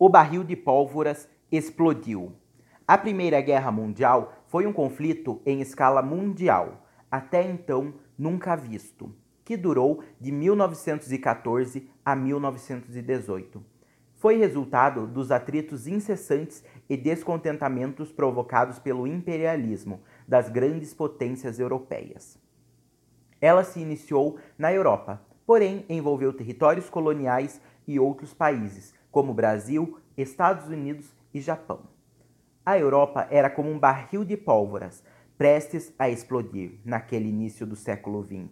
o barril de pólvoras explodiu. A Primeira Guerra Mundial foi um conflito em escala mundial, até então nunca visto, que durou de 1914 a 1918. Foi resultado dos atritos incessantes e descontentamentos provocados pelo imperialismo das grandes potências europeias. Ela se iniciou na Europa, porém envolveu territórios coloniais e outros países, como Brasil, Estados Unidos e Japão. A Europa era como um barril de pólvoras, prestes a explodir naquele início do século XX.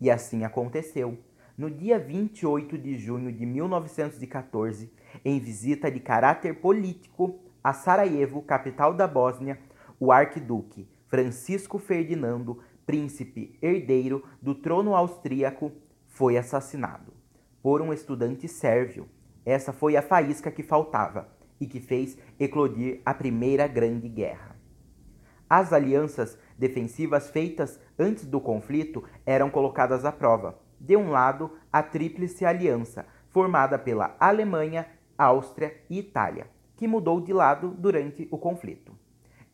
E assim aconteceu. No dia 28 de junho de 1914, em visita de caráter político a Sarajevo, capital da Bósnia, o arquiduque Francisco Ferdinando, príncipe herdeiro do trono austríaco, foi assassinado por um estudante sérvio. Essa foi a faísca que faltava e que fez eclodir a Primeira Grande Guerra. As alianças defensivas feitas antes do conflito eram colocadas à prova. De um lado, a Tríplice Aliança, formada pela Alemanha, Áustria e Itália, que mudou de lado durante o conflito.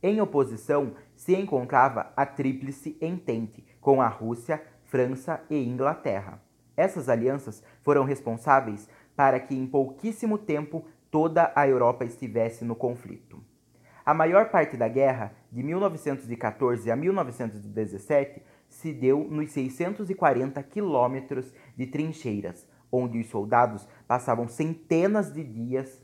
Em oposição se encontrava a Tríplice Entente, com a Rússia, França e Inglaterra. Essas alianças foram responsáveis para que em pouquíssimo tempo toda a Europa estivesse no conflito. A maior parte da guerra, de 1914 a 1917, se deu nos 640 quilômetros de trincheiras, onde os soldados passavam centenas de dias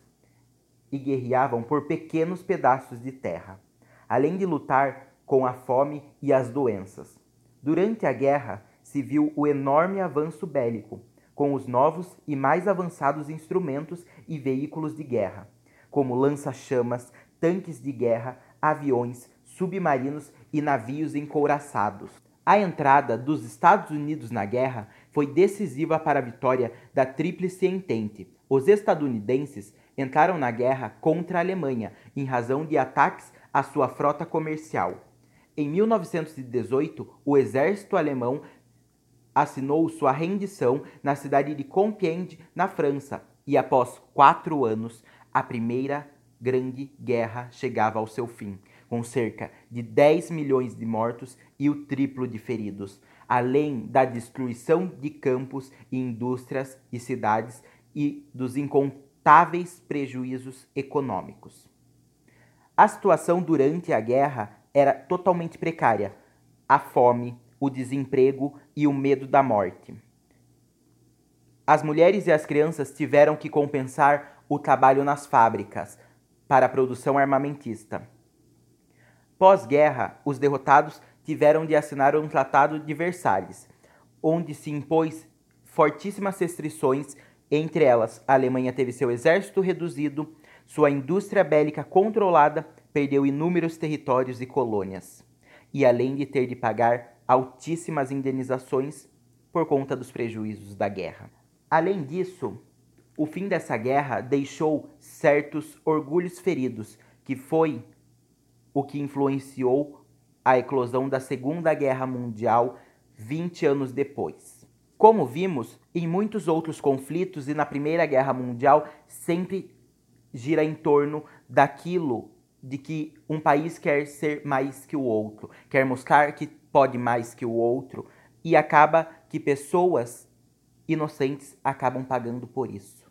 e guerreavam por pequenos pedaços de terra além de lutar com a fome e as doenças. Durante a guerra, se viu o enorme avanço bélico, com os novos e mais avançados instrumentos e veículos de guerra, como lança-chamas, tanques de guerra, aviões, submarinos e navios encouraçados. A entrada dos Estados Unidos na guerra foi decisiva para a vitória da Tríplice Entente. Os estadunidenses entraram na guerra contra a Alemanha em razão de ataques a sua frota comercial. Em 1918, o exército alemão assinou sua rendição na cidade de Compiègne, na França, e após quatro anos, a Primeira Grande Guerra chegava ao seu fim, com cerca de 10 milhões de mortos e o triplo de feridos, além da destruição de campos e indústrias e cidades e dos incontáveis prejuízos econômicos. A situação durante a guerra era totalmente precária. A fome, o desemprego e o medo da morte. As mulheres e as crianças tiveram que compensar o trabalho nas fábricas para a produção armamentista. Pós-guerra, os derrotados tiveram de assinar um Tratado de Versalhes, onde se impôs fortíssimas restrições, entre elas a Alemanha teve seu exército reduzido, sua indústria bélica controlada perdeu inúmeros territórios e colônias, e além de ter de pagar altíssimas indenizações por conta dos prejuízos da guerra. Além disso, o fim dessa guerra deixou certos orgulhos feridos, que foi o que influenciou a eclosão da Segunda Guerra Mundial 20 anos depois. Como vimos, em muitos outros conflitos e na Primeira Guerra Mundial sempre gira em torno daquilo de que um país quer ser mais que o outro, quer mostrar que pode mais que o outro, e acaba que pessoas inocentes acabam pagando por isso.